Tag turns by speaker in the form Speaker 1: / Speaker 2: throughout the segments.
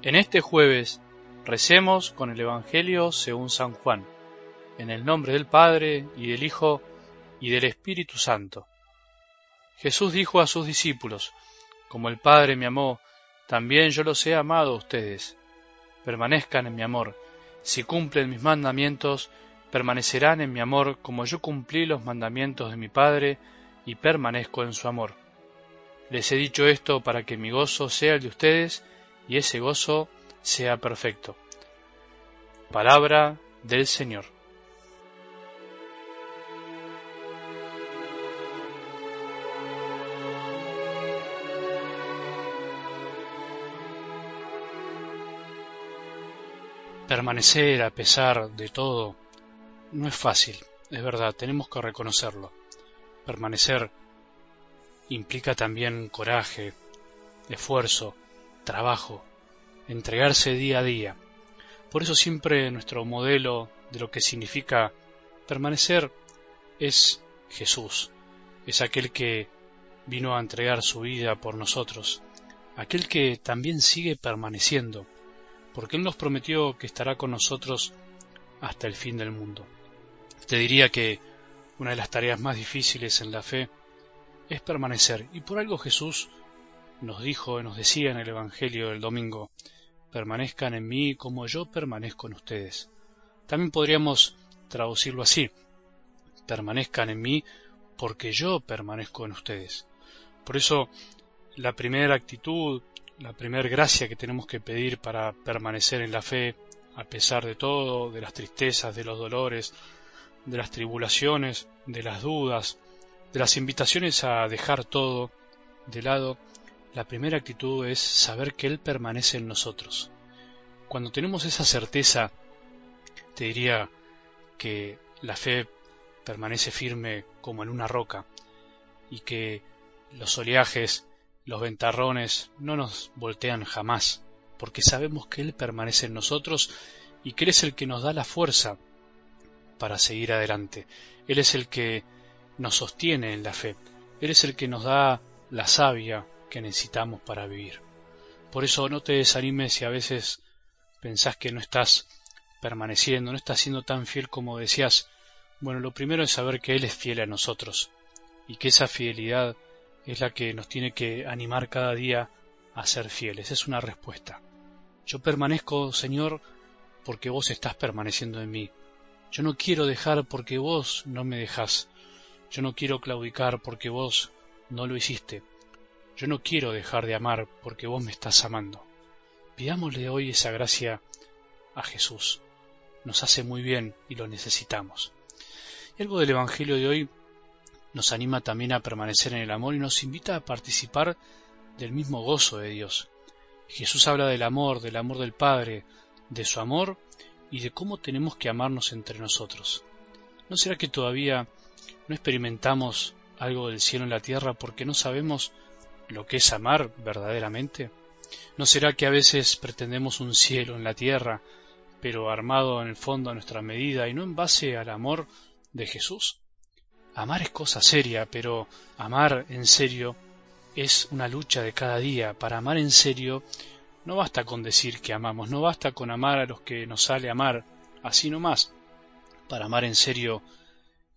Speaker 1: En este jueves recemos con el Evangelio según San Juan, en el nombre del Padre y del Hijo y del Espíritu Santo. Jesús dijo a sus discípulos, Como el Padre me amó, también yo los he amado a ustedes. Permanezcan en mi amor. Si cumplen mis mandamientos, permanecerán en mi amor como yo cumplí los mandamientos de mi Padre y permanezco en su amor. Les he dicho esto para que mi gozo sea el de ustedes y ese gozo sea perfecto. Palabra del Señor. Permanecer a pesar de todo no es fácil, es verdad, tenemos que reconocerlo. Permanecer implica también coraje, esfuerzo, trabajo, entregarse día a día. Por eso siempre nuestro modelo de lo que significa permanecer es Jesús, es aquel que vino a entregar su vida por nosotros, aquel que también sigue permaneciendo, porque Él nos prometió que estará con nosotros hasta el fin del mundo. Te diría que una de las tareas más difíciles en la fe es permanecer, y por algo Jesús nos dijo, nos decía en el Evangelio del domingo, permanezcan en mí como yo permanezco en ustedes. También podríamos traducirlo así, permanezcan en mí porque yo permanezco en ustedes. Por eso, la primera actitud, la primera gracia que tenemos que pedir para permanecer en la fe, a pesar de todo, de las tristezas, de los dolores, de las tribulaciones, de las dudas, de las invitaciones a dejar todo de lado, la primera actitud es saber que Él permanece en nosotros. Cuando tenemos esa certeza, te diría que la fe permanece firme como en una roca y que los oleajes, los ventarrones no nos voltean jamás, porque sabemos que Él permanece en nosotros y que Él es el que nos da la fuerza para seguir adelante. Él es el que nos sostiene en la fe. Él es el que nos da la savia que necesitamos para vivir. Por eso no te desanimes si a veces pensás que no estás permaneciendo, no estás siendo tan fiel como decías. Bueno, lo primero es saber que Él es fiel a nosotros y que esa fidelidad es la que nos tiene que animar cada día a ser fieles. Es una respuesta. Yo permanezco, Señor, porque vos estás permaneciendo en mí. Yo no quiero dejar porque vos no me dejás. Yo no quiero claudicar porque vos no lo hiciste. Yo no quiero dejar de amar porque vos me estás amando. Pidámosle hoy esa gracia a Jesús. Nos hace muy bien y lo necesitamos. Y algo del Evangelio de hoy nos anima también a permanecer en el amor y nos invita a participar del mismo gozo de Dios. Jesús habla del amor, del amor del Padre, de su amor y de cómo tenemos que amarnos entre nosotros. ¿No será que todavía no experimentamos algo del cielo en la tierra porque no sabemos lo que es amar verdaderamente? ¿No será que a veces pretendemos un cielo en la tierra, pero armado en el fondo a nuestra medida y no en base al amor de Jesús? Amar es cosa seria, pero amar en serio es una lucha de cada día. Para amar en serio no basta con decir que amamos, no basta con amar a los que nos sale amar, así nomás. Para amar en serio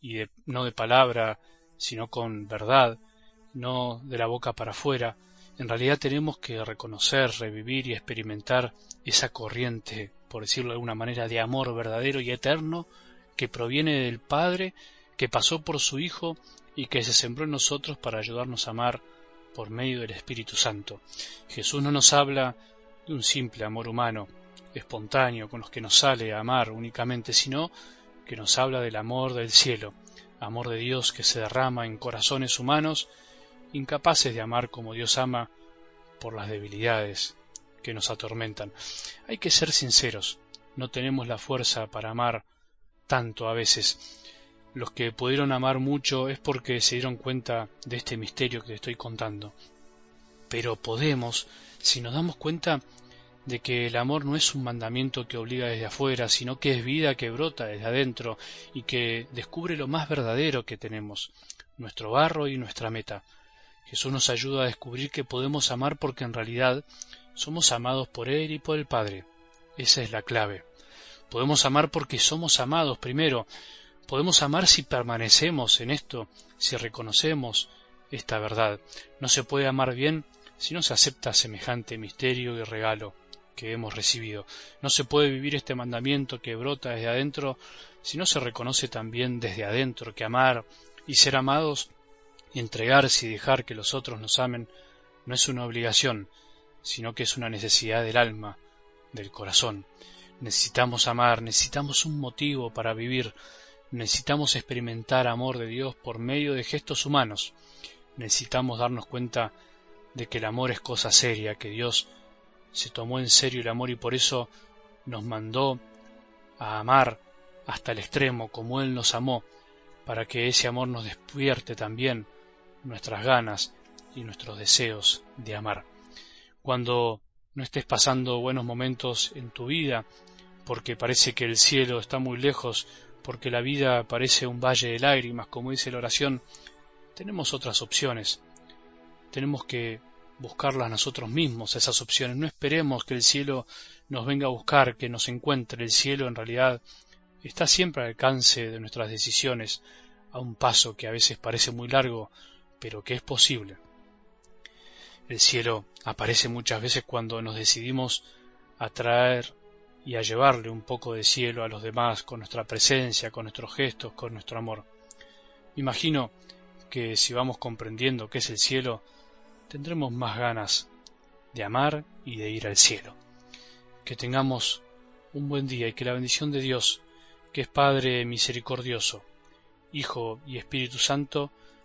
Speaker 1: y no de palabra, sino con verdad, no de la boca para afuera, en realidad tenemos que reconocer, revivir y experimentar esa corriente, por decirlo de alguna manera, de amor verdadero y eterno que proviene del Padre, que pasó por su Hijo y que se sembró en nosotros para ayudarnos a amar por medio del Espíritu Santo. Jesús no nos habla de un simple amor humano, espontáneo, con los que nos sale a amar únicamente, sino que nos habla del amor del cielo, amor de Dios que se derrama en corazones humanos, incapaces de amar como Dios ama por las debilidades que nos atormentan. Hay que ser sinceros, no tenemos la fuerza para amar tanto a veces. Los que pudieron amar mucho es porque se dieron cuenta de este misterio que te estoy contando. Pero podemos si nos damos cuenta de que el amor no es un mandamiento que obliga desde afuera, sino que es vida que brota desde adentro y que descubre lo más verdadero que tenemos, nuestro barro y nuestra meta. Jesús nos ayuda a descubrir que podemos amar porque en realidad Somos amados por Él y por el Padre. Esa es la clave. Podemos amar porque somos amados primero. Podemos amar si permanecemos en esto, si reconocemos esta verdad. No se puede amar bien si no se acepta semejante misterio y regalo que hemos recibido. No se puede vivir este mandamiento que brota desde adentro si no se reconoce también desde adentro que amar y ser amados y entregarse y dejar que los otros nos amen no es una obligación, sino que es una necesidad del alma, del corazón. Necesitamos amar, necesitamos un motivo para vivir, necesitamos experimentar amor de Dios por medio de gestos humanos, necesitamos darnos cuenta de que el amor es cosa seria, que Dios se tomó en serio el amor y por eso nos mandó a amar hasta el extremo como Él nos amó, para que ese amor nos despierte también nuestras ganas y nuestros deseos de amar. Cuando no estés pasando buenos momentos en tu vida, porque parece que el cielo está muy lejos, porque la vida parece un valle de lágrimas, como dice la oración, tenemos otras opciones. Tenemos que buscarlas nosotros mismos, esas opciones. No esperemos que el cielo nos venga a buscar, que nos encuentre. El cielo en realidad está siempre al alcance de nuestras decisiones, a un paso que a veces parece muy largo, pero que es posible. El cielo aparece muchas veces cuando nos decidimos a traer y a llevarle un poco de cielo a los demás con nuestra presencia, con nuestros gestos, con nuestro amor. Imagino que si vamos comprendiendo qué es el cielo, tendremos más ganas de amar y de ir al cielo. Que tengamos un buen día y que la bendición de Dios, que es Padre misericordioso, Hijo y Espíritu Santo,